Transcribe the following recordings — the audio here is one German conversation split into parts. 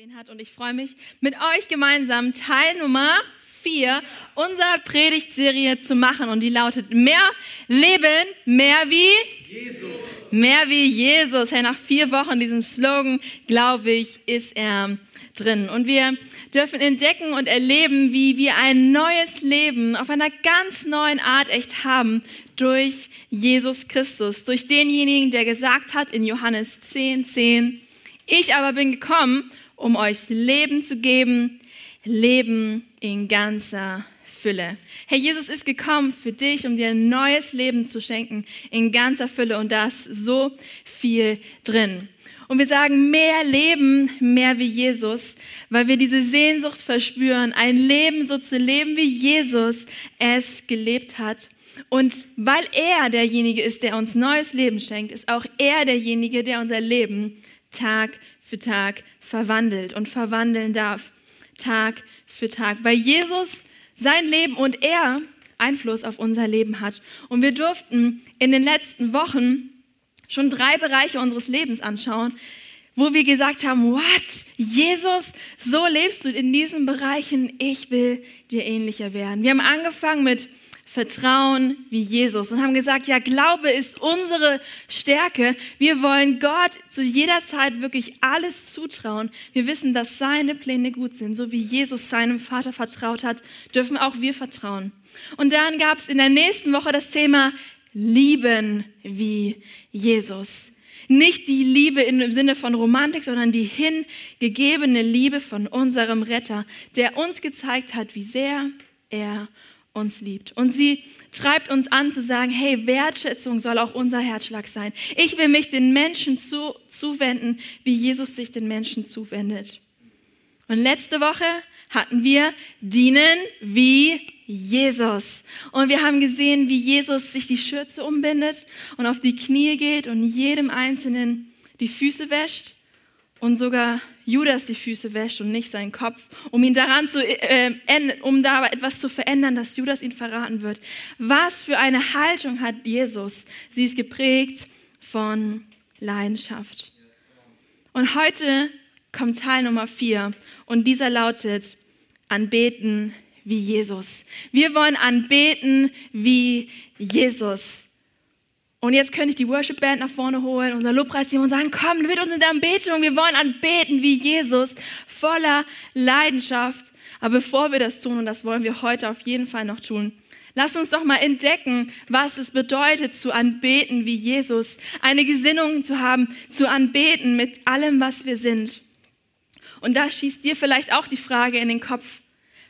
gesehen hat. Und ich freue mich, mit euch gemeinsam Teil Nummer 4 unserer Predigtserie zu machen. Und die lautet Mehr Leben, mehr wie Jesus. Mehr wie Jesus. Hey, nach vier Wochen diesem Slogan, glaube ich, ist er drin. Und wir dürfen entdecken und erleben, wie wir ein neues Leben auf einer ganz neuen Art echt haben durch Jesus Christus, durch denjenigen, der gesagt hat in Johannes 10, 10, ich aber bin gekommen, um euch Leben zu geben, Leben in ganzer Fülle. Herr Jesus ist gekommen für dich, um dir ein neues Leben zu schenken in ganzer Fülle und da ist so viel drin. Und wir sagen mehr Leben, mehr wie Jesus, weil wir diese Sehnsucht verspüren, ein Leben so zu leben, wie Jesus es gelebt hat. Und weil er derjenige ist, der uns neues Leben schenkt, ist auch er derjenige, der unser Leben Tag für Tag verwandelt und verwandeln darf, Tag für Tag, weil Jesus sein Leben und er Einfluss auf unser Leben hat. Und wir durften in den letzten Wochen schon drei Bereiche unseres Lebens anschauen, wo wir gesagt haben, what? Jesus, so lebst du in diesen Bereichen, ich will dir ähnlicher werden. Wir haben angefangen mit Vertrauen wie Jesus und haben gesagt, ja, Glaube ist unsere Stärke. Wir wollen Gott zu jeder Zeit wirklich alles zutrauen. Wir wissen, dass seine Pläne gut sind. So wie Jesus seinem Vater vertraut hat, dürfen auch wir vertrauen. Und dann gab es in der nächsten Woche das Thema Lieben wie Jesus. Nicht die Liebe im Sinne von Romantik, sondern die hingegebene Liebe von unserem Retter, der uns gezeigt hat, wie sehr er uns liebt. Und sie treibt uns an zu sagen, hey, Wertschätzung soll auch unser Herzschlag sein. Ich will mich den Menschen zu, zuwenden, wie Jesus sich den Menschen zuwendet. Und letzte Woche hatten wir dienen wie Jesus. Und wir haben gesehen, wie Jesus sich die Schürze umbindet und auf die Knie geht und jedem Einzelnen die Füße wäscht und sogar Judas die Füße wäscht und nicht seinen Kopf, um ihn daran zu, äh, um da etwas zu verändern, dass Judas ihn verraten wird. Was für eine Haltung hat Jesus? Sie ist geprägt von Leidenschaft. Und heute kommt Teil Nummer vier und dieser lautet Anbeten wie Jesus. Wir wollen anbeten wie Jesus. Und jetzt könnte ich die Worship Band nach vorne holen, unser Lobpreisteam und sagen, komm mit uns in der Anbetung, wir wollen anbeten wie Jesus, voller Leidenschaft. Aber bevor wir das tun, und das wollen wir heute auf jeden Fall noch tun, lass uns doch mal entdecken, was es bedeutet zu anbeten wie Jesus, eine Gesinnung zu haben, zu anbeten mit allem, was wir sind. Und da schießt dir vielleicht auch die Frage in den Kopf,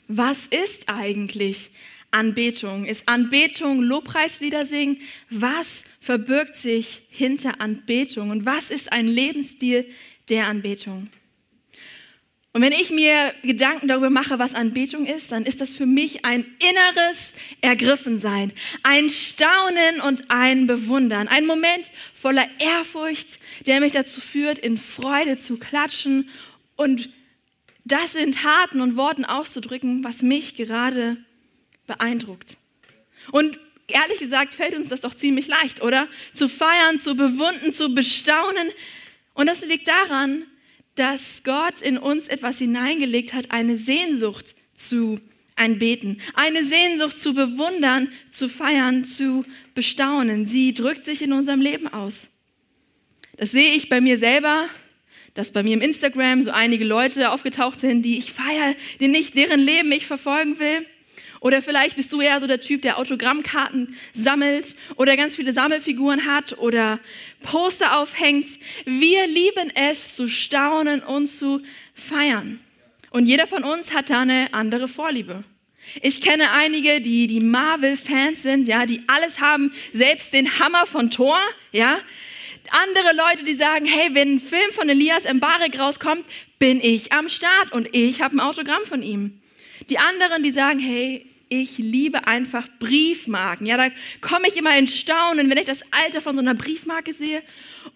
was ist eigentlich Anbetung? Ist Anbetung Lobpreislieder singen? Was verbirgt sich hinter Anbetung? Und was ist ein Lebensstil der Anbetung? Und wenn ich mir Gedanken darüber mache, was Anbetung ist, dann ist das für mich ein inneres Ergriffensein, ein Staunen und ein Bewundern, ein Moment voller Ehrfurcht, der mich dazu führt, in Freude zu klatschen und das in Taten und Worten auszudrücken, was mich gerade beeindruckt. Und ehrlich gesagt fällt uns das doch ziemlich leicht, oder? Zu feiern, zu bewunden, zu bestaunen. Und das liegt daran, dass Gott in uns etwas hineingelegt hat, eine Sehnsucht zu anbeten, eine Sehnsucht zu bewundern, zu feiern, zu bestaunen. Sie drückt sich in unserem Leben aus. Das sehe ich bei mir selber, dass bei mir im Instagram so einige Leute aufgetaucht sind, die ich feiere, deren Leben ich verfolgen will. Oder vielleicht bist du eher so der Typ, der Autogrammkarten sammelt oder ganz viele Sammelfiguren hat oder Poster aufhängt. Wir lieben es zu staunen und zu feiern. Und jeder von uns hat da eine andere Vorliebe. Ich kenne einige, die die Marvel-Fans sind, ja, die alles haben, selbst den Hammer von Thor, ja. Andere Leute, die sagen, hey, wenn ein Film von Elias Mbarek rauskommt, bin ich am Start und ich habe ein Autogramm von ihm. Die anderen, die sagen, hey, ich liebe einfach Briefmarken. Ja, da komme ich immer in Staunen, wenn ich das Alter von so einer Briefmarke sehe.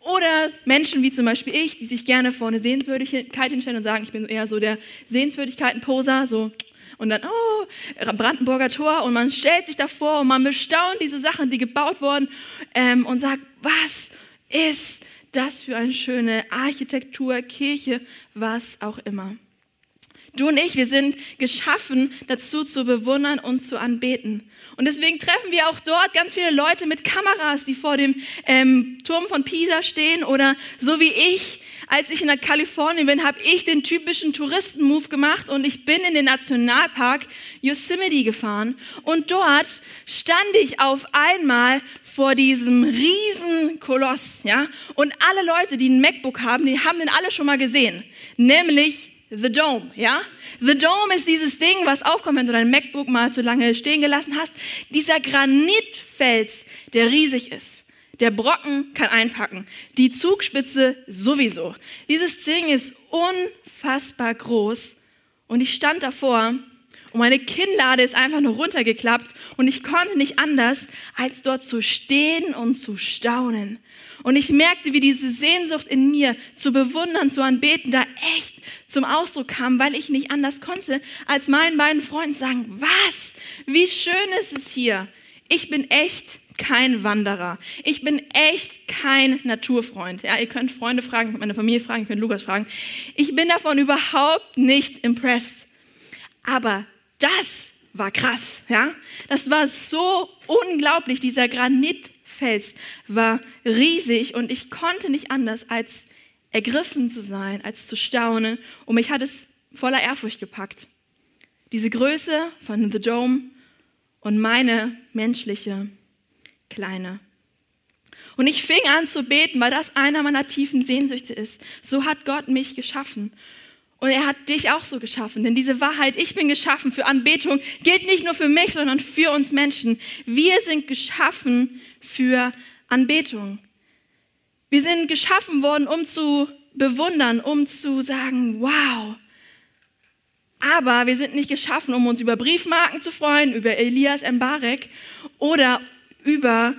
Oder Menschen wie zum Beispiel ich, die sich gerne vor eine Sehenswürdigkeit hinstellen und sagen, ich bin eher so der Sehenswürdigkeiten-Poser, so. Und dann, oh, Brandenburger Tor. Und man stellt sich davor und man bestaunt diese Sachen, die gebaut wurden, ähm, und sagt, was ist das für eine schöne Architektur, Kirche, was auch immer. Du und ich, wir sind geschaffen dazu zu bewundern und zu anbeten. Und deswegen treffen wir auch dort ganz viele Leute mit Kameras, die vor dem ähm, Turm von Pisa stehen oder so wie ich. Als ich in Kalifornien bin, habe ich den typischen Touristen-Move gemacht und ich bin in den Nationalpark Yosemite gefahren. Und dort stand ich auf einmal vor diesem riesen Koloss, ja. Und alle Leute, die ein MacBook haben, die haben den alle schon mal gesehen. Nämlich The Dome, ja? The Dome ist dieses Ding, was aufkommt, wenn du dein MacBook mal zu lange stehen gelassen hast. Dieser Granitfels, der riesig ist. Der Brocken kann einpacken. Die Zugspitze sowieso. Dieses Ding ist unfassbar groß. Und ich stand davor und meine Kinnlade ist einfach nur runtergeklappt und ich konnte nicht anders, als dort zu stehen und zu staunen. Und ich merkte, wie diese Sehnsucht in mir zu bewundern, zu anbeten, da echt zum Ausdruck kam, weil ich nicht anders konnte, als meinen beiden Freunden sagen, was? Wie schön ist es hier. Ich bin echt kein Wanderer. Ich bin echt kein Naturfreund. Ja, ihr könnt Freunde fragen, meine Familie fragen, ihr könnt Lukas fragen. Ich bin davon überhaupt nicht impressed. Aber das war krass, ja? Das war so unglaublich. Dieser Granitfels war riesig und ich konnte nicht anders als ergriffen zu sein, als zu staunen. Und mich hat es voller Ehrfurcht gepackt. Diese Größe von The Dome und meine menschliche kleine. Und ich fing an zu beten, weil das einer meiner tiefen Sehnsüchte ist. So hat Gott mich geschaffen. Und er hat dich auch so geschaffen. Denn diese Wahrheit, ich bin geschaffen für Anbetung, gilt nicht nur für mich, sondern für uns Menschen. Wir sind geschaffen für Anbetung. Wir sind geschaffen worden, um zu bewundern, um zu sagen, wow. Aber wir sind nicht geschaffen, um uns über Briefmarken zu freuen, über Elias Mbarek oder über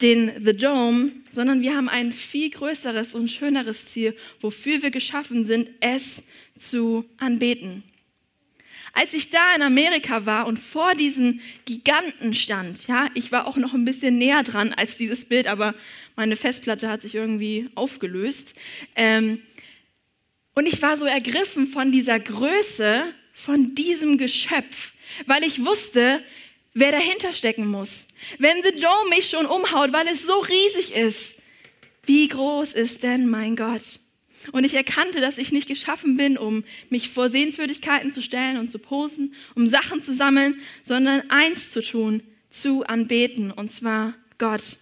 den The Dome, sondern wir haben ein viel größeres und schöneres Ziel, wofür wir geschaffen sind, es zu anbeten. Als ich da in Amerika war und vor diesen Giganten stand, ja, ich war auch noch ein bisschen näher dran als dieses Bild, aber meine Festplatte hat sich irgendwie aufgelöst. Ähm, und ich war so ergriffen von dieser Größe, von diesem Geschöpf, weil ich wusste, wer dahinter stecken muss. Wenn The Dome mich schon umhaut, weil es so riesig ist, wie groß ist denn mein Gott? Und ich erkannte, dass ich nicht geschaffen bin, um mich vor Sehenswürdigkeiten zu stellen und zu posen, um Sachen zu sammeln, sondern eins zu tun, zu anbeten, und zwar Gott.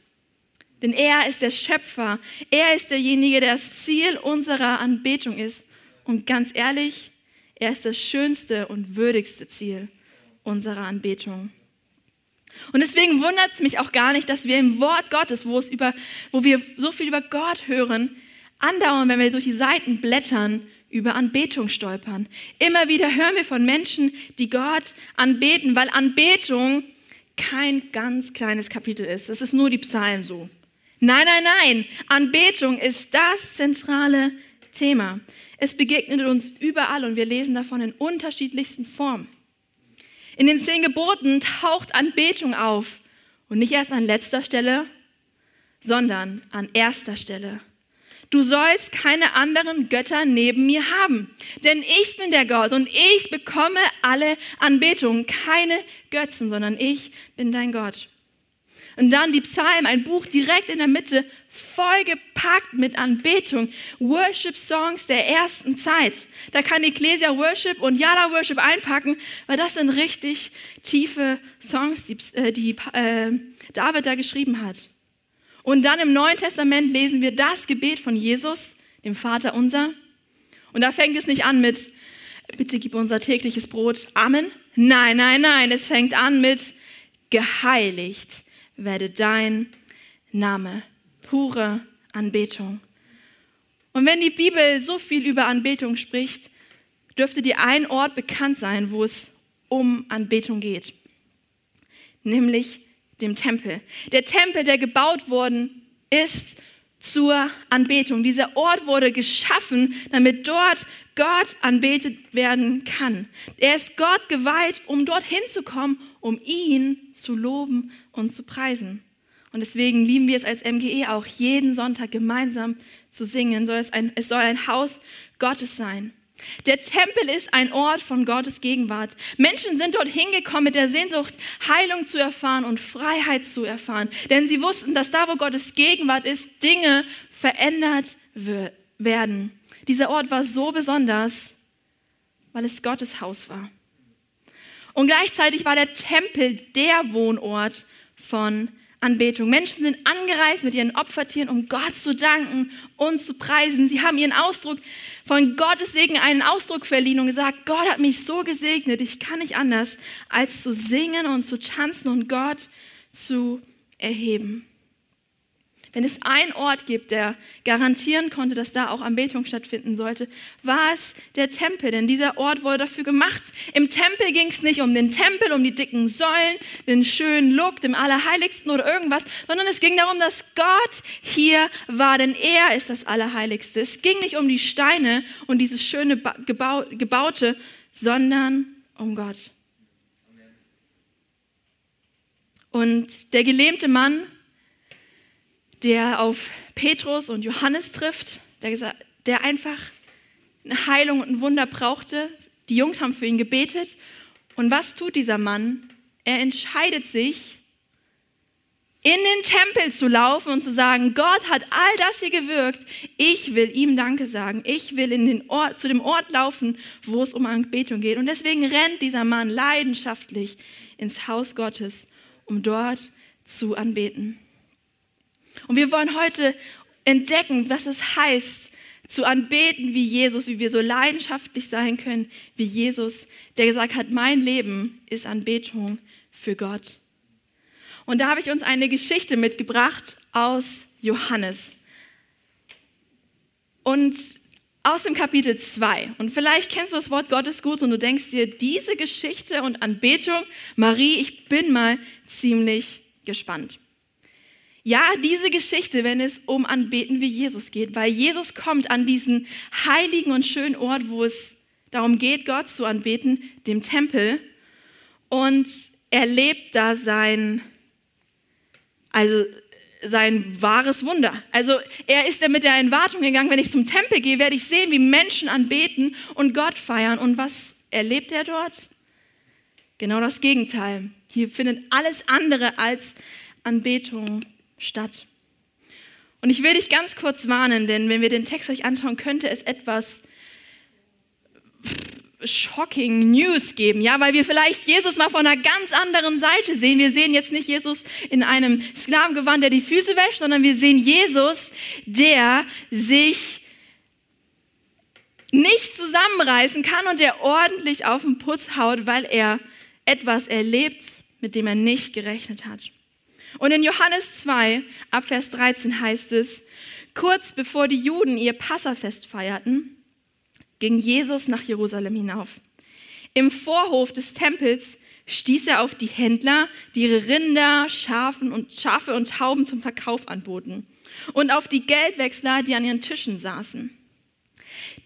Denn er ist der Schöpfer, er ist derjenige, der das Ziel unserer Anbetung ist. Und ganz ehrlich, er ist das schönste und würdigste Ziel unserer Anbetung. Und deswegen wundert es mich auch gar nicht, dass wir im Wort Gottes, wo, es über, wo wir so viel über Gott hören, andauernd, wenn wir durch die Seiten blättern, über Anbetung stolpern. Immer wieder hören wir von Menschen, die Gott anbeten, weil Anbetung kein ganz kleines Kapitel ist. Es ist nur die Psalmen so. Nein, nein, nein. Anbetung ist das zentrale Thema. Es begegnet uns überall und wir lesen davon in unterschiedlichsten Formen. In den zehn Geboten taucht Anbetung auf. Und nicht erst an letzter Stelle, sondern an erster Stelle. Du sollst keine anderen Götter neben mir haben, denn ich bin der Gott und ich bekomme alle Anbetung, keine Götzen, sondern ich bin dein Gott. Und dann die Psalmen, ein Buch direkt in der Mitte, vollgepackt mit Anbetung, Worship-Songs der ersten Zeit. Da kann Ecclesia Worship und Yada Worship einpacken, weil das sind richtig tiefe Songs, die, äh, die äh, David da geschrieben hat. Und dann im Neuen Testament lesen wir das Gebet von Jesus, dem Vater unser. Und da fängt es nicht an mit, bitte gib unser tägliches Brot, Amen. Nein, nein, nein, es fängt an mit, geheiligt werde dein Name. Pure Anbetung. Und wenn die Bibel so viel über Anbetung spricht, dürfte dir ein Ort bekannt sein, wo es um Anbetung geht. Nämlich dem Tempel. Der Tempel, der gebaut worden ist zur Anbetung. Dieser Ort wurde geschaffen, damit dort Gott anbetet werden kann. Er ist Gott geweiht, um dorthin zu kommen, um ihn zu loben und zu preisen. Und deswegen lieben wir es als MGE auch, jeden Sonntag gemeinsam zu singen. Es soll ein Haus Gottes sein. Der Tempel ist ein Ort von Gottes Gegenwart. Menschen sind dort hingekommen mit der Sehnsucht, Heilung zu erfahren und Freiheit zu erfahren. Denn sie wussten, dass da, wo Gottes Gegenwart ist, Dinge verändert werden. Dieser Ort war so besonders, weil es Gottes Haus war. Und gleichzeitig war der Tempel der Wohnort von Anbetung. Menschen sind angereist mit ihren Opfertieren, um Gott zu danken und zu preisen. Sie haben ihren Ausdruck von Gottes Segen einen Ausdruck verliehen und gesagt, Gott hat mich so gesegnet, ich kann nicht anders, als zu singen und zu tanzen und Gott zu erheben. Wenn es einen Ort gibt, der garantieren konnte, dass da auch Anbetung stattfinden sollte, war es der Tempel. Denn dieser Ort wurde dafür gemacht. Im Tempel ging es nicht um den Tempel, um die dicken Säulen, den schönen Look, dem Allerheiligsten oder irgendwas, sondern es ging darum, dass Gott hier war, denn er ist das Allerheiligste. Es ging nicht um die Steine und dieses schöne Gebau Gebaute, sondern um Gott. Und der gelähmte Mann der auf Petrus und Johannes trifft, der, der einfach eine Heilung und ein Wunder brauchte. Die Jungs haben für ihn gebetet. Und was tut dieser Mann? Er entscheidet sich, in den Tempel zu laufen und zu sagen, Gott hat all das hier gewirkt. Ich will ihm Danke sagen. Ich will in den Ort, zu dem Ort laufen, wo es um Anbetung geht. Und deswegen rennt dieser Mann leidenschaftlich ins Haus Gottes, um dort zu anbeten. Und wir wollen heute entdecken, was es heißt, zu anbeten wie Jesus, wie wir so leidenschaftlich sein können wie Jesus, der gesagt hat, mein Leben ist Anbetung für Gott. Und da habe ich uns eine Geschichte mitgebracht aus Johannes. Und aus dem Kapitel 2. Und vielleicht kennst du das Wort Gottes gut und du denkst dir, diese Geschichte und Anbetung, Marie, ich bin mal ziemlich gespannt. Ja, diese Geschichte, wenn es um Anbeten wie Jesus geht, weil Jesus kommt an diesen heiligen und schönen Ort, wo es darum geht, Gott zu anbeten, dem Tempel, und er lebt da sein, also sein wahres Wunder. Also er ist ja mit der Erwartung gegangen, wenn ich zum Tempel gehe, werde ich sehen, wie Menschen anbeten und Gott feiern. Und was erlebt er dort? Genau das Gegenteil. Hier findet alles andere als Anbetung statt. Und ich will dich ganz kurz warnen, denn wenn wir den Text euch anschauen, könnte es etwas shocking News geben, ja, weil wir vielleicht Jesus mal von einer ganz anderen Seite sehen. Wir sehen jetzt nicht Jesus in einem Sklavengewand, der die Füße wäscht, sondern wir sehen Jesus, der sich nicht zusammenreißen kann und der ordentlich auf den Putz haut, weil er etwas erlebt, mit dem er nicht gerechnet hat. Und in Johannes 2, ab Vers 13 heißt es, kurz bevor die Juden ihr Passafest feierten, ging Jesus nach Jerusalem hinauf. Im Vorhof des Tempels stieß er auf die Händler, die ihre Rinder, Schafen und, Schafe und Tauben zum Verkauf anboten, und auf die Geldwechsler, die an ihren Tischen saßen.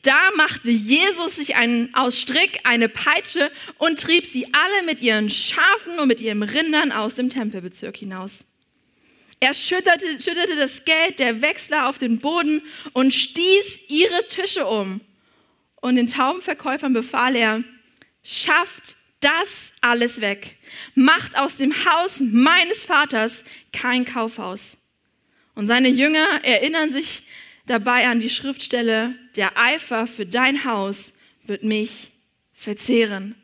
Da machte Jesus sich einen aus Strick eine Peitsche und trieb sie alle mit ihren Schafen und mit ihren Rindern aus dem Tempelbezirk hinaus. Er schütterte, schüttete das Geld der Wechsler auf den Boden und stieß ihre Tische um. Und den Taubenverkäufern befahl er, schafft das alles weg. Macht aus dem Haus meines Vaters kein Kaufhaus. Und seine Jünger erinnern sich dabei an die Schriftstelle, der Eifer für dein Haus wird mich verzehren.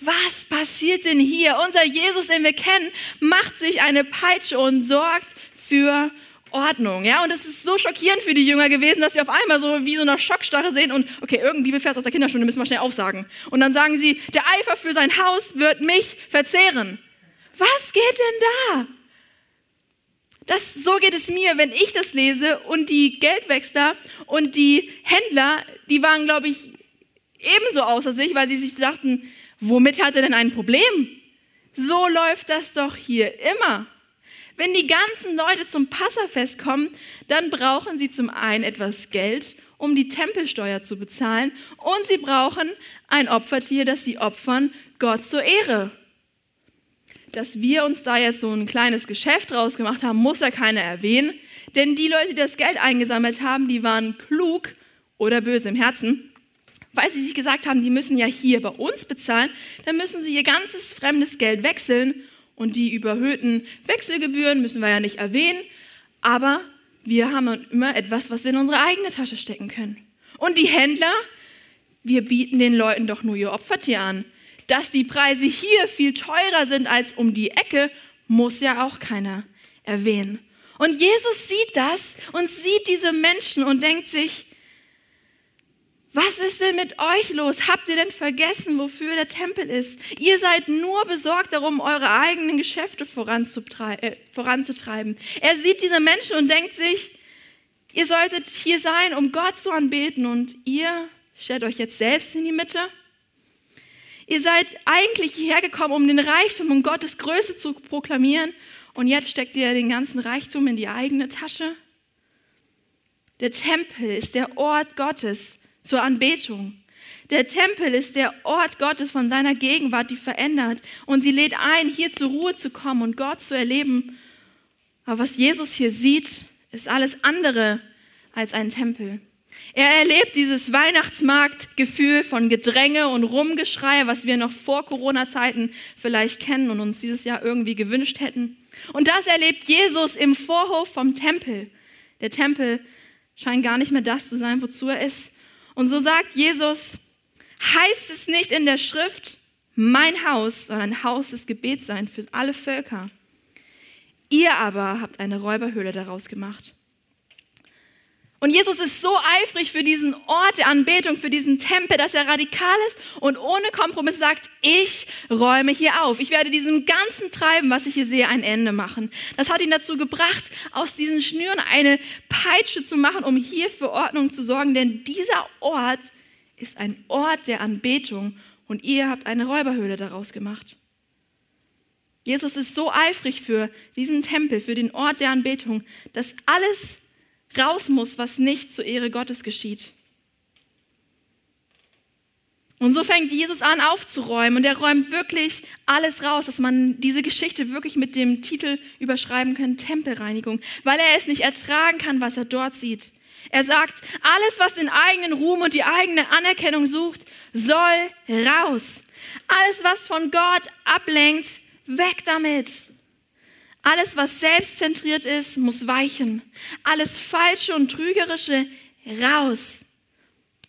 Was passiert denn hier? Unser Jesus, den wir kennen, macht sich eine Peitsche und sorgt für Ordnung. Ja? Und es ist so schockierend für die Jünger gewesen, dass sie auf einmal so wie so eine Schockstarre sehen und, okay, irgendein Bibelvers aus der Kinderstunde müssen wir schnell aufsagen. Und dann sagen sie, der Eifer für sein Haus wird mich verzehren. Was geht denn da? Das, so geht es mir, wenn ich das lese und die Geldwechsler und die Händler, die waren, glaube ich, ebenso außer sich, weil sie sich dachten, womit hat er denn ein Problem? So läuft das doch hier immer. Wenn die ganzen Leute zum Passafest kommen, dann brauchen sie zum einen etwas Geld, um die Tempelsteuer zu bezahlen, und sie brauchen ein Opfertier, das sie opfern, Gott zur Ehre. Dass wir uns da jetzt so ein kleines Geschäft draus gemacht haben, muss ja keiner erwähnen. Denn die Leute, die das Geld eingesammelt haben, die waren klug oder böse im Herzen, weil sie sich gesagt haben, die müssen ja hier bei uns bezahlen, dann müssen sie ihr ganzes fremdes Geld wechseln und die überhöhten Wechselgebühren müssen wir ja nicht erwähnen, aber wir haben immer etwas, was wir in unsere eigene Tasche stecken können. Und die Händler, wir bieten den Leuten doch nur ihr Opfertier an. Dass die Preise hier viel teurer sind als um die Ecke, muss ja auch keiner erwähnen. Und Jesus sieht das und sieht diese Menschen und denkt sich, was ist denn mit euch los? Habt ihr denn vergessen, wofür der Tempel ist? Ihr seid nur besorgt darum, eure eigenen Geschäfte äh, voranzutreiben. Er sieht diese Menschen und denkt sich, ihr solltet hier sein, um Gott zu anbeten und ihr stellt euch jetzt selbst in die Mitte. Ihr seid eigentlich hierher gekommen, um den Reichtum und Gottes Größe zu proklamieren und jetzt steckt ihr den ganzen Reichtum in die eigene Tasche. Der Tempel ist der Ort Gottes zur Anbetung. Der Tempel ist der Ort Gottes von seiner Gegenwart, die verändert. Und sie lädt ein, hier zur Ruhe zu kommen und Gott zu erleben. Aber was Jesus hier sieht, ist alles andere als ein Tempel. Er erlebt dieses Weihnachtsmarktgefühl von Gedränge und Rumgeschrei, was wir noch vor Corona-Zeiten vielleicht kennen und uns dieses Jahr irgendwie gewünscht hätten. Und das erlebt Jesus im Vorhof vom Tempel. Der Tempel scheint gar nicht mehr das zu sein, wozu er ist. Und so sagt Jesus, heißt es nicht in der Schrift, mein Haus soll ein Haus des Gebets sein für alle Völker. Ihr aber habt eine Räuberhöhle daraus gemacht. Und Jesus ist so eifrig für diesen Ort der Anbetung, für diesen Tempel, dass er radikal ist und ohne Kompromiss sagt, ich räume hier auf. Ich werde diesem ganzen Treiben, was ich hier sehe, ein Ende machen. Das hat ihn dazu gebracht, aus diesen Schnüren eine Peitsche zu machen, um hier für Ordnung zu sorgen. Denn dieser Ort ist ein Ort der Anbetung und ihr habt eine Räuberhöhle daraus gemacht. Jesus ist so eifrig für diesen Tempel, für den Ort der Anbetung, dass alles raus muss, was nicht zur Ehre Gottes geschieht. Und so fängt Jesus an aufzuräumen und er räumt wirklich alles raus, dass man diese Geschichte wirklich mit dem Titel überschreiben kann, Tempelreinigung, weil er es nicht ertragen kann, was er dort sieht. Er sagt, alles, was den eigenen Ruhm und die eigene Anerkennung sucht, soll raus. Alles, was von Gott ablenkt, weg damit. Alles, was selbstzentriert ist, muss weichen. Alles Falsche und Trügerische raus.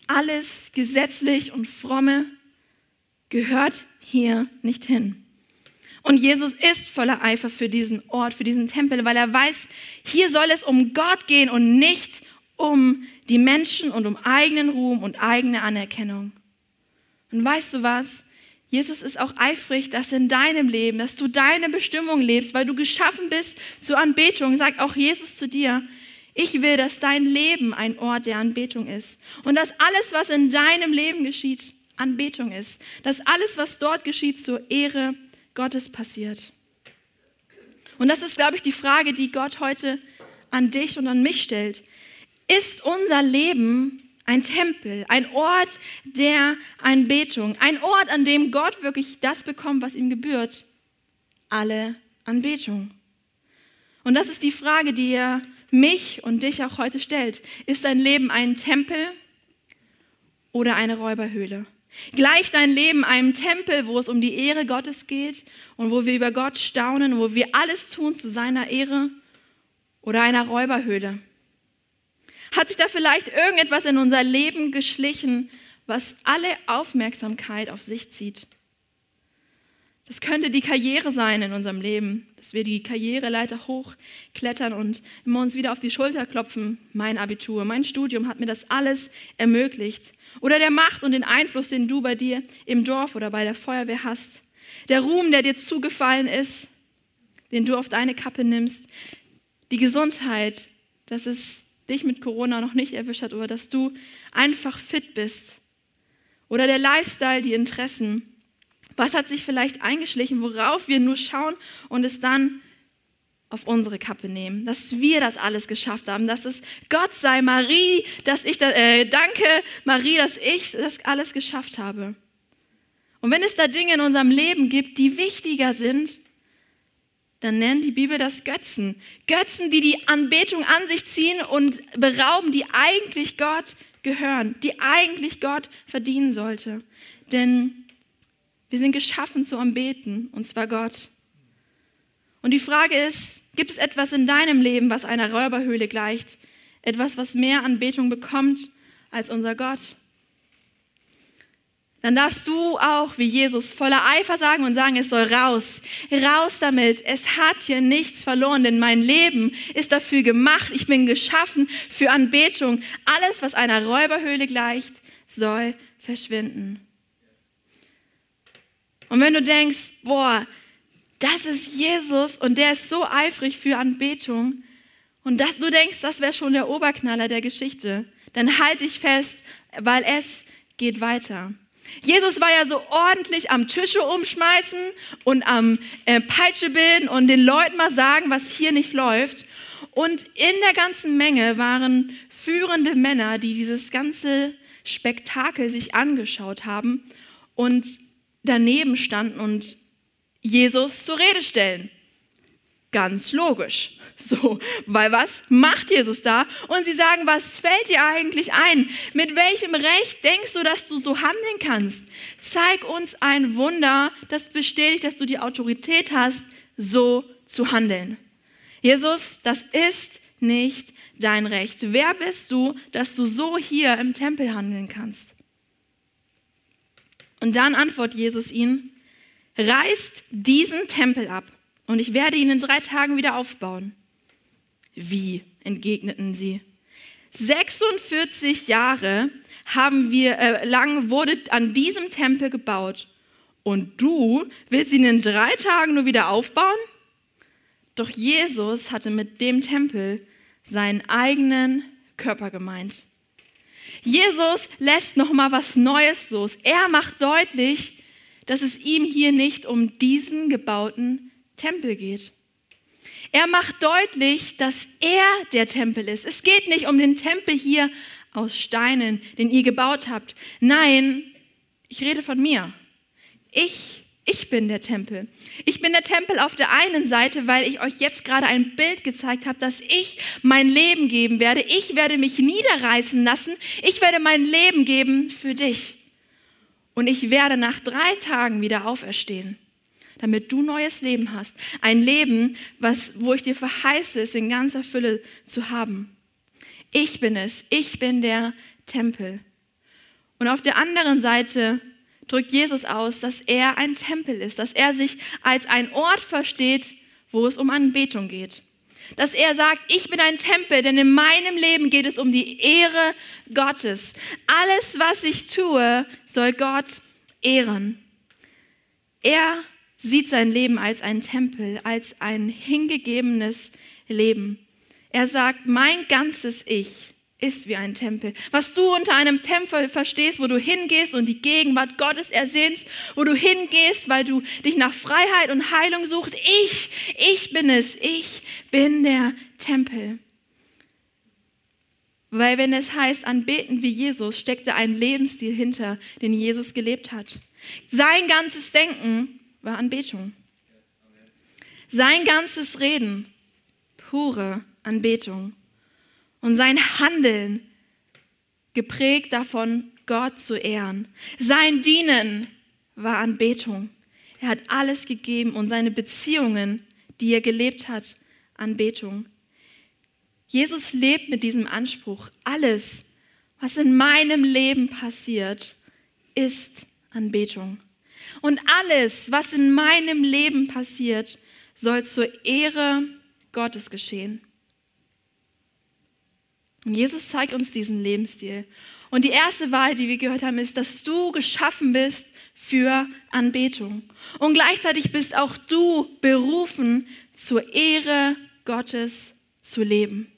Alles gesetzlich und fromme gehört hier nicht hin. Und Jesus ist voller Eifer für diesen Ort, für diesen Tempel, weil er weiß, hier soll es um Gott gehen und nicht um die Menschen und um eigenen Ruhm und eigene Anerkennung. Und weißt du was? Jesus ist auch eifrig, dass in deinem Leben, dass du deine Bestimmung lebst, weil du geschaffen bist zur Anbetung. Sagt auch Jesus zu dir, ich will, dass dein Leben ein Ort der Anbetung ist. Und dass alles, was in deinem Leben geschieht, Anbetung ist. Dass alles, was dort geschieht, zur Ehre Gottes passiert. Und das ist, glaube ich, die Frage, die Gott heute an dich und an mich stellt. Ist unser Leben ein Tempel, ein Ort der Anbetung, ein Ort, an dem Gott wirklich das bekommt, was ihm gebührt, alle Anbetung. Und das ist die Frage, die er mich und dich auch heute stellt. Ist dein Leben ein Tempel oder eine Räuberhöhle? Gleicht dein Leben einem Tempel, wo es um die Ehre Gottes geht und wo wir über Gott staunen, wo wir alles tun zu seiner Ehre oder einer Räuberhöhle? Hat sich da vielleicht irgendetwas in unser Leben geschlichen, was alle Aufmerksamkeit auf sich zieht? Das könnte die Karriere sein in unserem Leben, dass wir die Karriereleiter hochklettern und immer uns wieder auf die Schulter klopfen. Mein Abitur, mein Studium hat mir das alles ermöglicht. Oder der Macht und den Einfluss, den du bei dir im Dorf oder bei der Feuerwehr hast. Der Ruhm, der dir zugefallen ist, den du auf deine Kappe nimmst. Die Gesundheit, dass es dich mit Corona noch nicht erwischt hat oder dass du einfach fit bist. Oder der Lifestyle, die Interessen. Was hat sich vielleicht eingeschlichen, worauf wir nur schauen und es dann auf unsere Kappe nehmen, dass wir das alles geschafft haben, dass es Gott sei Marie, dass ich da, äh, danke Marie, dass ich das alles geschafft habe. Und wenn es da Dinge in unserem Leben gibt, die wichtiger sind, dann nennt die Bibel das Götzen. Götzen, die die Anbetung an sich ziehen und berauben, die eigentlich Gott gehören, die eigentlich Gott verdienen sollte. Denn wir sind geschaffen zu anbeten, und zwar Gott. Und die Frage ist, gibt es etwas in deinem Leben, was einer Räuberhöhle gleicht? Etwas, was mehr Anbetung bekommt als unser Gott? Dann darfst du auch wie Jesus voller Eifer sagen und sagen, es soll raus. Raus damit. Es hat hier nichts verloren, denn mein Leben ist dafür gemacht. Ich bin geschaffen für Anbetung. Alles, was einer Räuberhöhle gleicht, soll verschwinden. Und wenn du denkst, boah, das ist Jesus und der ist so eifrig für Anbetung und das, du denkst, das wäre schon der Oberknaller der Geschichte, dann halte ich fest, weil es geht weiter. Jesus war ja so ordentlich am Tische umschmeißen und am äh, Peitsche bilden und den Leuten mal sagen, was hier nicht läuft. Und in der ganzen Menge waren führende Männer, die dieses ganze Spektakel sich angeschaut haben und daneben standen und Jesus zur Rede stellen. Ganz logisch. So, weil was macht Jesus da? Und sie sagen, was fällt dir eigentlich ein? Mit welchem Recht denkst du, dass du so handeln kannst? Zeig uns ein Wunder, das bestätigt, dass du die Autorität hast, so zu handeln. Jesus, das ist nicht dein Recht. Wer bist du, dass du so hier im Tempel handeln kannst? Und dann antwortet Jesus ihnen, reißt diesen Tempel ab und ich werde ihn in drei Tagen wieder aufbauen. Wie? entgegneten sie. 46 Jahre haben wir äh, lang wurde an diesem Tempel gebaut und du willst ihn in drei Tagen nur wieder aufbauen? Doch Jesus hatte mit dem Tempel seinen eigenen Körper gemeint. Jesus lässt noch mal was Neues los. Er macht deutlich, dass es ihm hier nicht um diesen gebauten Tempel geht. Er macht deutlich, dass er der Tempel ist. Es geht nicht um den Tempel hier aus Steinen, den ihr gebaut habt. Nein, ich rede von mir. Ich, ich bin der Tempel. Ich bin der Tempel auf der einen Seite, weil ich euch jetzt gerade ein Bild gezeigt habe, dass ich mein Leben geben werde. Ich werde mich niederreißen lassen. Ich werde mein Leben geben für dich. Und ich werde nach drei Tagen wieder auferstehen damit du neues Leben hast. Ein Leben, was, wo ich dir verheiße, es in ganzer Fülle zu haben. Ich bin es. Ich bin der Tempel. Und auf der anderen Seite drückt Jesus aus, dass er ein Tempel ist, dass er sich als ein Ort versteht, wo es um Anbetung geht. Dass er sagt, ich bin ein Tempel, denn in meinem Leben geht es um die Ehre Gottes. Alles, was ich tue, soll Gott ehren. Er sieht sein Leben als ein Tempel, als ein hingegebenes Leben. Er sagt, mein ganzes Ich ist wie ein Tempel. Was du unter einem Tempel verstehst, wo du hingehst und die Gegenwart Gottes ersehnst, wo du hingehst, weil du dich nach Freiheit und Heilung suchst. Ich, ich bin es. Ich bin der Tempel. Weil wenn es heißt, anbeten wie Jesus, steckt da ein Lebensstil hinter, den Jesus gelebt hat. Sein ganzes Denken war Anbetung. Sein ganzes Reden, pure Anbetung. Und sein Handeln, geprägt davon, Gott zu ehren. Sein Dienen war Anbetung. Er hat alles gegeben und seine Beziehungen, die er gelebt hat, Anbetung. Jesus lebt mit diesem Anspruch. Alles, was in meinem Leben passiert, ist Anbetung. Und alles, was in meinem Leben passiert, soll zur Ehre Gottes geschehen. Und Jesus zeigt uns diesen Lebensstil. Und die erste Wahl, die wir gehört haben, ist, dass du geschaffen bist für Anbetung. Und gleichzeitig bist auch du berufen, zur Ehre Gottes zu leben.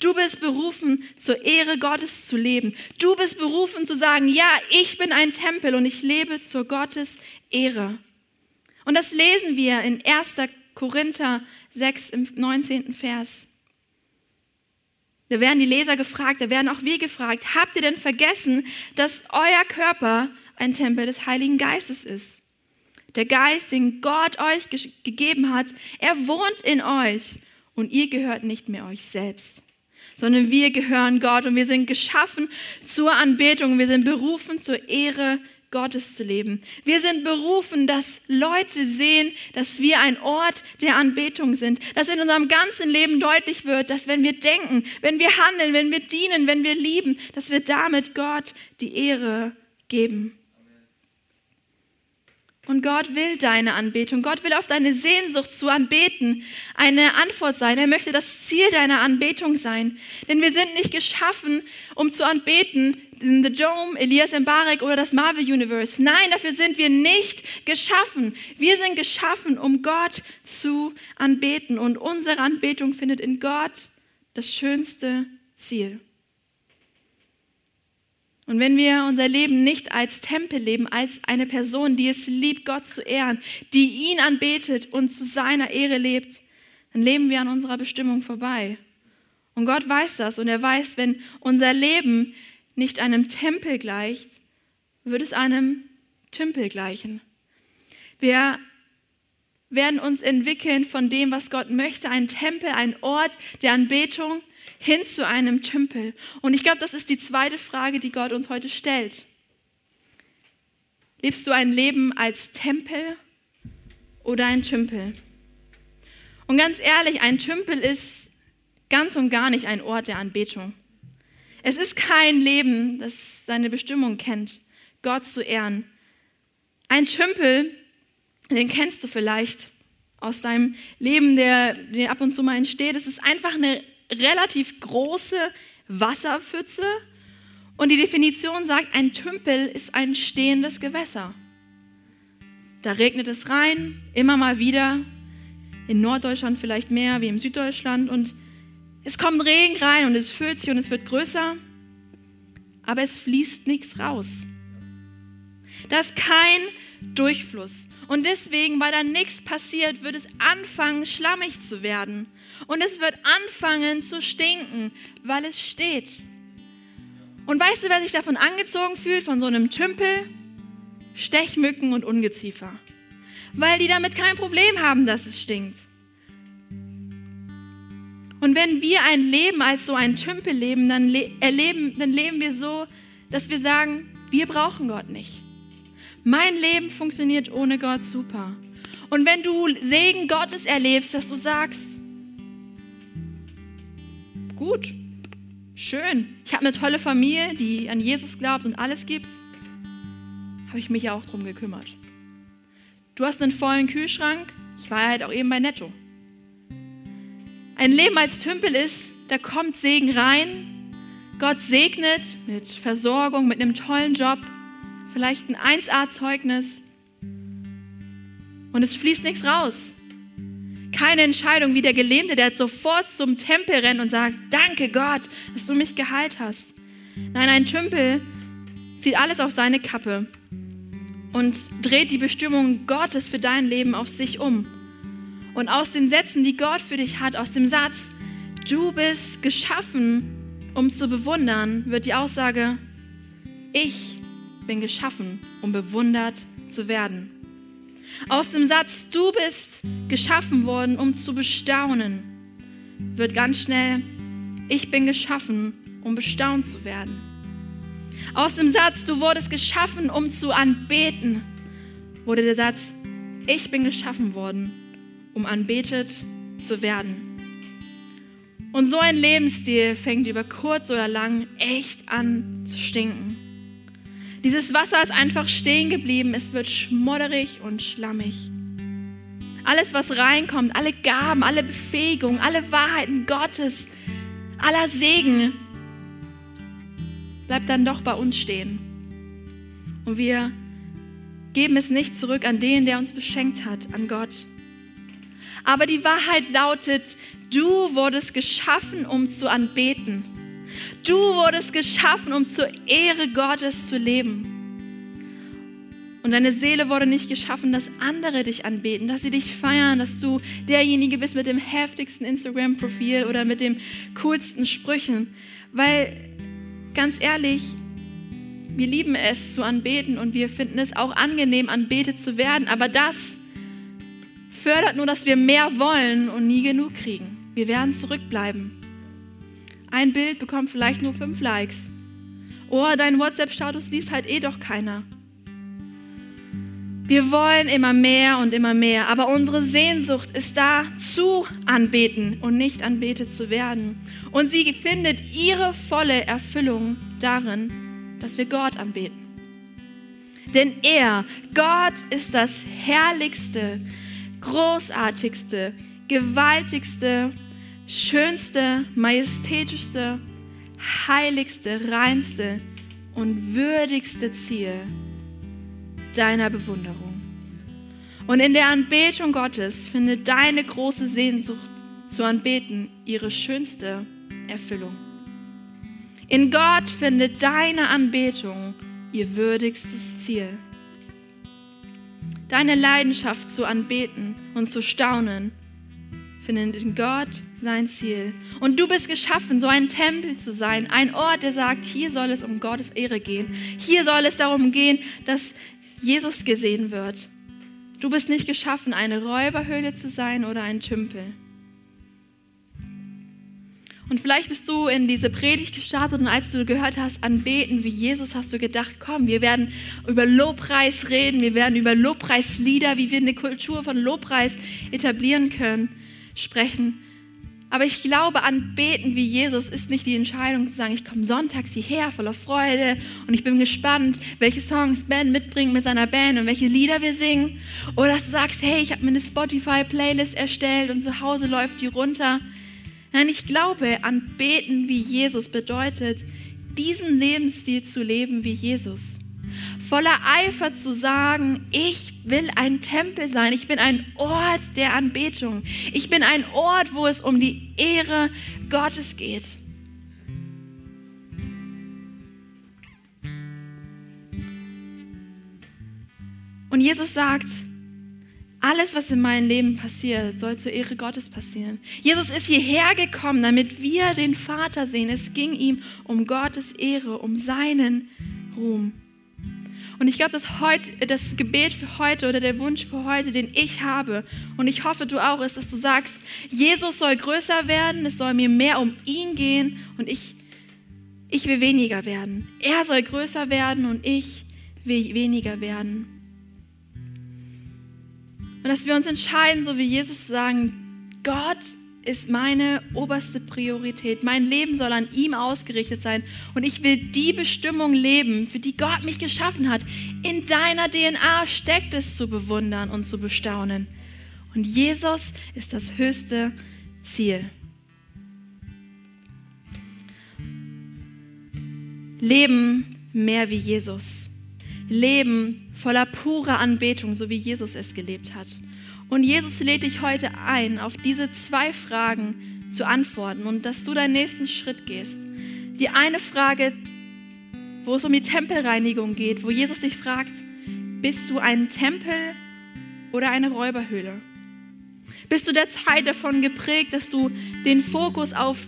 Du bist berufen, zur Ehre Gottes zu leben. Du bist berufen zu sagen, ja, ich bin ein Tempel und ich lebe zur Gottes Ehre. Und das lesen wir in 1. Korinther 6 im 19. Vers. Da werden die Leser gefragt, da werden auch wir gefragt, habt ihr denn vergessen, dass euer Körper ein Tempel des Heiligen Geistes ist, Der Geist, den Gott euch ge gegeben hat, er wohnt in euch und ihr gehört nicht mehr euch selbst, sondern wir gehören Gott und wir sind geschaffen zur Anbetung. Wir sind berufen zur Ehre Gottes zu leben. Wir sind berufen, dass Leute sehen, dass wir ein Ort der Anbetung sind. Dass in unserem ganzen Leben deutlich wird, dass wenn wir denken, wenn wir handeln, wenn wir dienen, wenn wir lieben, dass wir damit Gott die Ehre geben. Und Gott will deine Anbetung. Gott will auf deine Sehnsucht zu anbeten eine Antwort sein. Er möchte das Ziel deiner Anbetung sein. Denn wir sind nicht geschaffen, um zu anbeten in The Dome, Elias Mbarek oder das Marvel Universe. Nein, dafür sind wir nicht geschaffen. Wir sind geschaffen, um Gott zu anbeten. Und unsere Anbetung findet in Gott das schönste Ziel. Und wenn wir unser Leben nicht als Tempel leben, als eine Person, die es liebt, Gott zu ehren, die ihn anbetet und zu seiner Ehre lebt, dann leben wir an unserer Bestimmung vorbei. Und Gott weiß das und er weiß, wenn unser Leben nicht einem Tempel gleicht, wird es einem Tümpel gleichen. Wir werden uns entwickeln von dem, was Gott möchte, ein Tempel, ein Ort der Anbetung, hin zu einem Tümpel. Und ich glaube, das ist die zweite Frage, die Gott uns heute stellt. Lebst du ein Leben als Tempel oder ein Tümpel? Und ganz ehrlich, ein Tümpel ist ganz und gar nicht ein Ort der Anbetung. Es ist kein Leben, das seine Bestimmung kennt, Gott zu ehren. Ein Tümpel, den kennst du vielleicht aus deinem Leben, der, der ab und zu mal entsteht. Es ist einfach eine relativ große Wasserpfütze und die Definition sagt, ein Tümpel ist ein stehendes Gewässer. Da regnet es rein, immer mal wieder, in Norddeutschland vielleicht mehr wie im Süddeutschland und es kommt Regen rein und es füllt sich und es wird größer, aber es fließt nichts raus. Da ist kein Durchfluss. Und deswegen, weil da nichts passiert, wird es anfangen, schlammig zu werden. Und es wird anfangen zu stinken, weil es steht. Und weißt du, wer sich davon angezogen fühlt, von so einem Tümpel? Stechmücken und Ungeziefer. Weil die damit kein Problem haben, dass es stinkt. Und wenn wir ein Leben als so ein Tümpel leben, dann, le erleben, dann leben wir so, dass wir sagen, wir brauchen Gott nicht. Mein Leben funktioniert ohne Gott super. Und wenn du Segen Gottes erlebst, dass du sagst, gut, schön, ich habe eine tolle Familie, die an Jesus glaubt und alles gibt, habe ich mich ja auch darum gekümmert. Du hast einen vollen Kühlschrank, ich war ja halt auch eben bei Netto. Ein Leben als Tümpel ist, da kommt Segen rein, Gott segnet mit Versorgung, mit einem tollen Job, vielleicht ein 1A-Zeugnis und es fließt nichts raus keine Entscheidung wie der Gelähmte, der sofort zum Tempel rennt und sagt, danke Gott, dass du mich geheilt hast. Nein, ein Tümpel zieht alles auf seine Kappe und dreht die Bestimmung Gottes für dein Leben auf sich um. Und aus den Sätzen, die Gott für dich hat, aus dem Satz, du bist geschaffen, um zu bewundern, wird die Aussage, ich bin geschaffen, um bewundert zu werden. Aus dem Satz, du bist geschaffen worden, um zu bestaunen, wird ganz schnell, ich bin geschaffen, um bestaunt zu werden. Aus dem Satz, du wurdest geschaffen, um zu anbeten, wurde der Satz, ich bin geschaffen worden, um anbetet zu werden. Und so ein Lebensstil fängt über kurz oder lang echt an zu stinken. Dieses Wasser ist einfach stehen geblieben. Es wird schmodderig und schlammig. Alles, was reinkommt, alle Gaben, alle Befähigungen, alle Wahrheiten Gottes, aller Segen, bleibt dann doch bei uns stehen. Und wir geben es nicht zurück an den, der uns beschenkt hat, an Gott. Aber die Wahrheit lautet, du wurdest geschaffen, um zu anbeten. Du wurdest geschaffen, um zur Ehre Gottes zu leben. Und deine Seele wurde nicht geschaffen, dass andere dich anbeten, dass sie dich feiern, dass du derjenige bist mit dem heftigsten Instagram-Profil oder mit den coolsten Sprüchen. Weil, ganz ehrlich, wir lieben es zu anbeten und wir finden es auch angenehm, anbetet zu werden. Aber das fördert nur, dass wir mehr wollen und nie genug kriegen. Wir werden zurückbleiben. Ein Bild bekommt vielleicht nur fünf Likes. Oder dein WhatsApp-Status liest halt eh doch keiner. Wir wollen immer mehr und immer mehr, aber unsere Sehnsucht ist da zu anbeten und nicht anbetet zu werden. Und sie findet ihre volle Erfüllung darin, dass wir Gott anbeten. Denn er, Gott, ist das herrlichste, großartigste, gewaltigste, schönste, majestätischste, heiligste, reinste und würdigste Ziel deiner Bewunderung. Und in der Anbetung Gottes findet deine große Sehnsucht zu anbeten ihre schönste Erfüllung. In Gott findet deine Anbetung ihr würdigstes Ziel. Deine Leidenschaft zu anbeten und zu staunen findet in Gott sein Ziel. Und du bist geschaffen, so ein Tempel zu sein, ein Ort, der sagt, hier soll es um Gottes Ehre gehen. Hier soll es darum gehen, dass Jesus gesehen wird. Du bist nicht geschaffen, eine Räuberhöhle zu sein oder ein Tümpel. Und vielleicht bist du in diese Predigt gestartet und als du gehört hast, anbeten wie Jesus, hast du gedacht, komm, wir werden über Lobpreis reden, wir werden über Lobpreislieder, wie wir eine Kultur von Lobpreis etablieren können, sprechen. Aber ich glaube, anbeten wie Jesus ist nicht die Entscheidung zu sagen, ich komme sonntags hierher voller Freude und ich bin gespannt, welche Songs Ben mitbringt mit seiner Band und welche Lieder wir singen. Oder dass du sagst, hey, ich habe mir eine Spotify-Playlist erstellt und zu Hause läuft die runter. Nein, ich glaube, anbeten wie Jesus bedeutet, diesen Lebensstil zu leben wie Jesus voller Eifer zu sagen, ich will ein Tempel sein, ich bin ein Ort der Anbetung, ich bin ein Ort, wo es um die Ehre Gottes geht. Und Jesus sagt, alles, was in meinem Leben passiert, soll zur Ehre Gottes passieren. Jesus ist hierher gekommen, damit wir den Vater sehen. Es ging ihm um Gottes Ehre, um seinen Ruhm. Und ich glaube, dass das Gebet für heute oder der Wunsch für heute, den ich habe, und ich hoffe, du auch, ist, dass du sagst, Jesus soll größer werden, es soll mir mehr um ihn gehen und ich, ich will weniger werden. Er soll größer werden und ich will weniger werden. Und dass wir uns entscheiden, so wie Jesus sagen, Gott ist meine oberste Priorität. Mein Leben soll an ihm ausgerichtet sein. Und ich will die Bestimmung leben, für die Gott mich geschaffen hat. In deiner DNA steckt es zu bewundern und zu bestaunen. Und Jesus ist das höchste Ziel. Leben mehr wie Jesus. Leben voller purer Anbetung, so wie Jesus es gelebt hat. Und Jesus lädt dich heute ein, auf diese zwei Fragen zu antworten und dass du deinen nächsten Schritt gehst. Die eine Frage, wo es um die Tempelreinigung geht, wo Jesus dich fragt, bist du ein Tempel oder eine Räuberhöhle? Bist du der Zeit davon geprägt, dass du den Fokus auf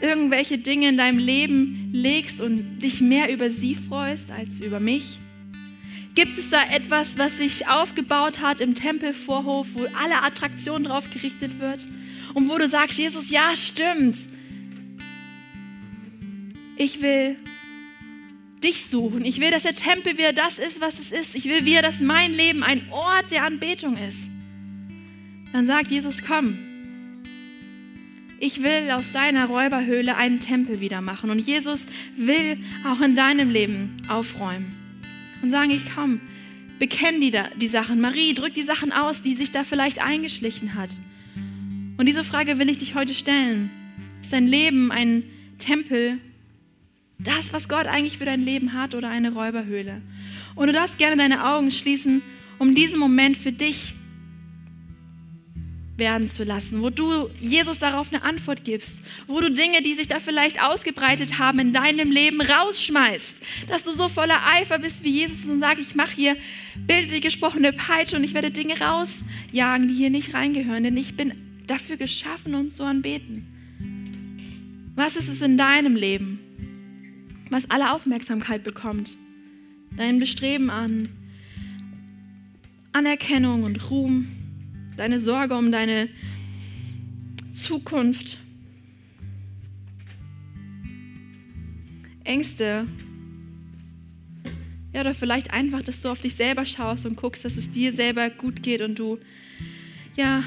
irgendwelche Dinge in deinem Leben legst und dich mehr über sie freust als über mich? Gibt es da etwas, was sich aufgebaut hat im Tempelvorhof, wo alle Attraktionen drauf gerichtet wird? Und wo du sagst, Jesus, ja, stimmt. Ich will dich suchen. Ich will, dass der Tempel wieder das ist, was es ist. Ich will wieder, dass mein Leben ein Ort der Anbetung ist. Dann sagt Jesus, komm. Ich will aus deiner Räuberhöhle einen Tempel wieder machen. Und Jesus will auch in deinem Leben aufräumen und sagen, ich komm, bekenn die, die Sachen. Marie, drück die Sachen aus, die sich da vielleicht eingeschlichen hat. Und diese Frage will ich dich heute stellen. Ist dein Leben ein Tempel, das, was Gott eigentlich für dein Leben hat, oder eine Räuberhöhle? Und du darfst gerne deine Augen schließen, um diesen Moment für dich werden zu lassen, wo du Jesus darauf eine Antwort gibst, wo du Dinge, die sich da vielleicht ausgebreitet haben in deinem Leben, rausschmeißt, dass du so voller Eifer bist wie Jesus und sagst, ich mache hier bildlich gesprochene Peitsche und ich werde Dinge rausjagen, die hier nicht reingehören, denn ich bin dafür geschaffen, uns zu anbeten. Was ist es in deinem Leben, was alle Aufmerksamkeit bekommt? dein Bestreben an Anerkennung und Ruhm, deine Sorge um deine Zukunft, Ängste. Ja, oder vielleicht einfach, dass du auf dich selber schaust und guckst, dass es dir selber gut geht und du, ja,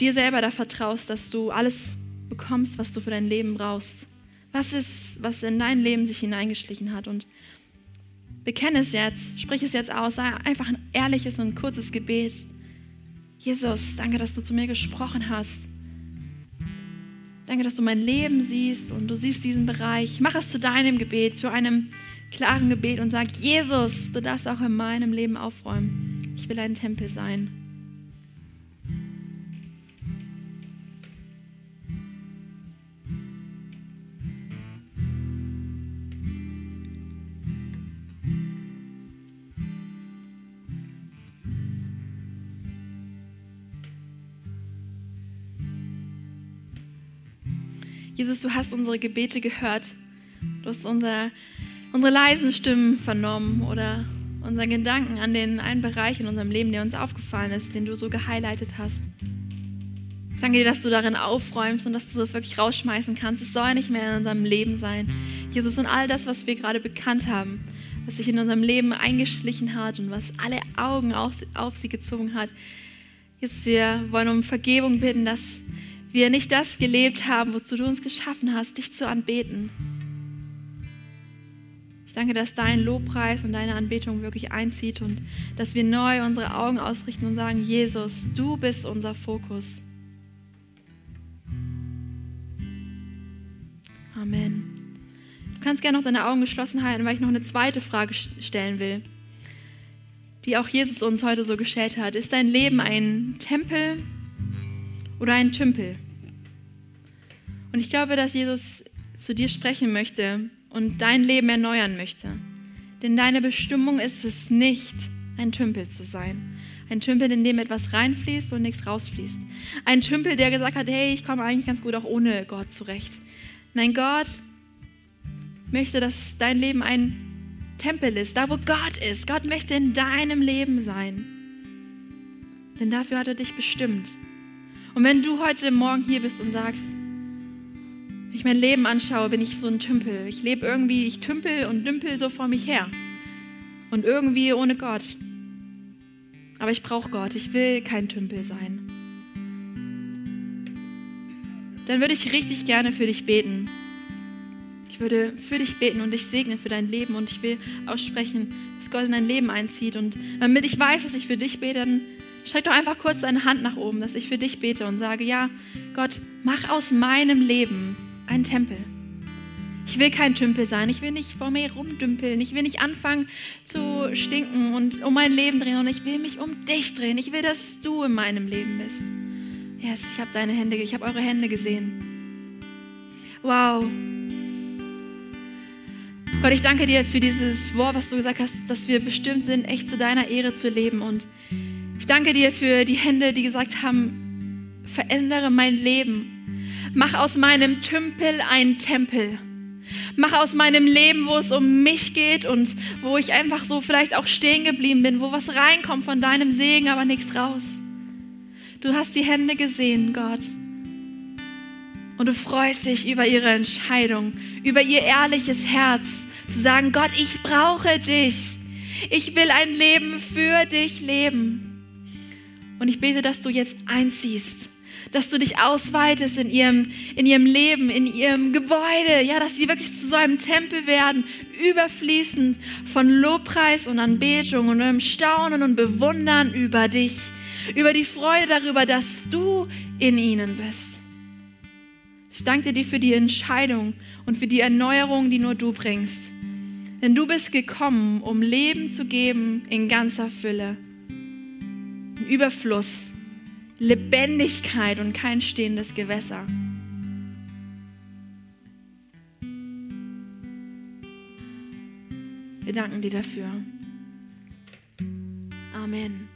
dir selber da vertraust, dass du alles bekommst, was du für dein Leben brauchst. Was ist, was in dein Leben sich hineingeschlichen hat und bekenne es jetzt, sprich es jetzt aus, sei einfach ein ehrliches und kurzes Gebet. Jesus, danke, dass du zu mir gesprochen hast. Danke, dass du mein Leben siehst und du siehst diesen Bereich. Mach es zu deinem Gebet, zu einem klaren Gebet und sag, Jesus, du darfst auch in meinem Leben aufräumen. Ich will ein Tempel sein. Jesus, du hast unsere Gebete gehört. Du hast unser, unsere leisen Stimmen vernommen oder unseren Gedanken an den einen Bereich in unserem Leben, der uns aufgefallen ist, den du so gehighlightet hast. Ich danke dir, dass du darin aufräumst und dass du das wirklich rausschmeißen kannst. Es soll nicht mehr in unserem Leben sein. Jesus, und all das, was wir gerade bekannt haben, was sich in unserem Leben eingeschlichen hat und was alle Augen auf, auf sie gezogen hat. Jesus, wir wollen um Vergebung bitten, dass wir nicht das gelebt haben, wozu du uns geschaffen hast, dich zu anbeten. Ich danke, dass dein Lobpreis und deine Anbetung wirklich einzieht und dass wir neu unsere Augen ausrichten und sagen, Jesus, du bist unser Fokus. Amen. Du kannst gerne noch deine Augen geschlossen halten, weil ich noch eine zweite Frage stellen will, die auch Jesus uns heute so gestellt hat. Ist dein Leben ein Tempel oder ein Tümpel? Und ich glaube, dass Jesus zu dir sprechen möchte und dein Leben erneuern möchte. Denn deine Bestimmung ist es nicht, ein Tümpel zu sein. Ein Tümpel, in dem etwas reinfließt und nichts rausfließt. Ein Tümpel, der gesagt hat, hey, ich komme eigentlich ganz gut auch ohne Gott zurecht. Nein, Gott möchte, dass dein Leben ein Tempel ist, da wo Gott ist. Gott möchte in deinem Leben sein. Denn dafür hat er dich bestimmt. Und wenn du heute Morgen hier bist und sagst, wenn ich mein Leben anschaue, bin ich so ein Tümpel. Ich lebe irgendwie, ich tümpel und dümpel so vor mich her. Und irgendwie ohne Gott. Aber ich brauche Gott. Ich will kein Tümpel sein. Dann würde ich richtig gerne für dich beten. Ich würde für dich beten und dich segnen für dein Leben und ich will aussprechen, dass Gott in dein Leben einzieht. Und damit ich weiß, dass ich für dich bete, dann Streck doch einfach kurz deine Hand nach oben, dass ich für dich bete und sage, ja, Gott, mach aus meinem Leben einen Tempel. Ich will kein Tümpel sein. Ich will nicht vor mir rumdümpeln. Ich will nicht anfangen zu stinken und um mein Leben drehen. Und ich will mich um dich drehen. Ich will, dass du in meinem Leben bist. Yes, ich habe deine Hände, ich habe eure Hände gesehen. Wow. Gott, ich danke dir für dieses Wort, was du gesagt hast, dass wir bestimmt sind, echt zu deiner Ehre zu leben. Und ich danke dir für die Hände, die gesagt haben, verändere mein Leben. Mach aus meinem Tümpel einen Tempel. Mach aus meinem Leben, wo es um mich geht und wo ich einfach so vielleicht auch stehen geblieben bin, wo was reinkommt von deinem Segen, aber nichts raus. Du hast die Hände gesehen, Gott. Und du freust dich über ihre Entscheidung, über ihr ehrliches Herz, zu sagen, Gott, ich brauche dich. Ich will ein Leben für dich leben. Und ich bete, dass du jetzt einziehst, dass du dich ausweitest in ihrem, in ihrem Leben, in ihrem Gebäude, ja, dass sie wirklich zu so einem Tempel werden, überfließend von Lobpreis und Anbetung und einem Staunen und Bewundern über dich, über die Freude darüber, dass du in ihnen bist. Ich danke dir für die Entscheidung und für die Erneuerung, die nur du bringst. Denn du bist gekommen, um Leben zu geben in ganzer Fülle. Überfluss, Lebendigkeit und kein stehendes Gewässer. Wir danken dir dafür. Amen.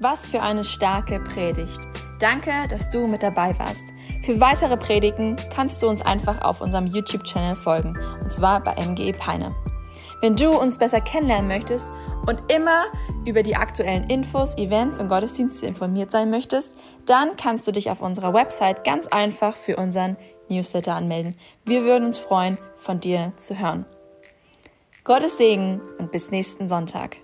Was für eine starke Predigt. Danke, dass du mit dabei warst. Für weitere Predigten kannst du uns einfach auf unserem YouTube-Channel folgen, und zwar bei MGE Peine. Wenn du uns besser kennenlernen möchtest und immer über die aktuellen Infos, Events und Gottesdienste informiert sein möchtest, dann kannst du dich auf unserer Website ganz einfach für unseren Newsletter anmelden. Wir würden uns freuen, von dir zu hören. Gottes Segen und bis nächsten Sonntag.